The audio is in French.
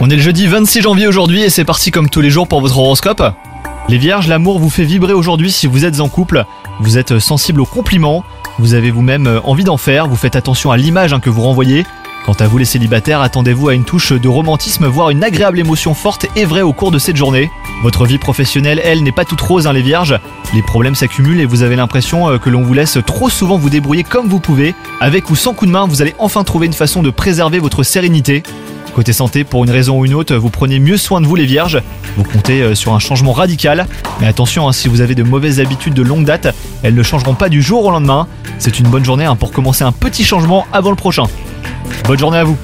On est le jeudi 26 janvier aujourd'hui et c'est parti comme tous les jours pour votre horoscope. Les vierges, l'amour vous fait vibrer aujourd'hui si vous êtes en couple. Vous êtes sensible aux compliments, vous avez vous-même euh, envie d'en faire, vous faites attention à l'image hein, que vous renvoyez. Quant à vous les célibataires, attendez-vous à une touche de romantisme, voire une agréable émotion forte et vraie au cours de cette journée. Votre vie professionnelle, elle, n'est pas toute rose, hein, les vierges. Les problèmes s'accumulent et vous avez l'impression euh, que l'on vous laisse trop souvent vous débrouiller comme vous pouvez. Avec ou sans coup de main, vous allez enfin trouver une façon de préserver votre sérénité. Côté santé, pour une raison ou une autre, vous prenez mieux soin de vous les vierges. Vous comptez euh, sur un changement radical. Mais attention, hein, si vous avez de mauvaises habitudes de longue date, elles ne changeront pas du jour au lendemain. C'est une bonne journée hein, pour commencer un petit changement avant le prochain. Bonne journée à vous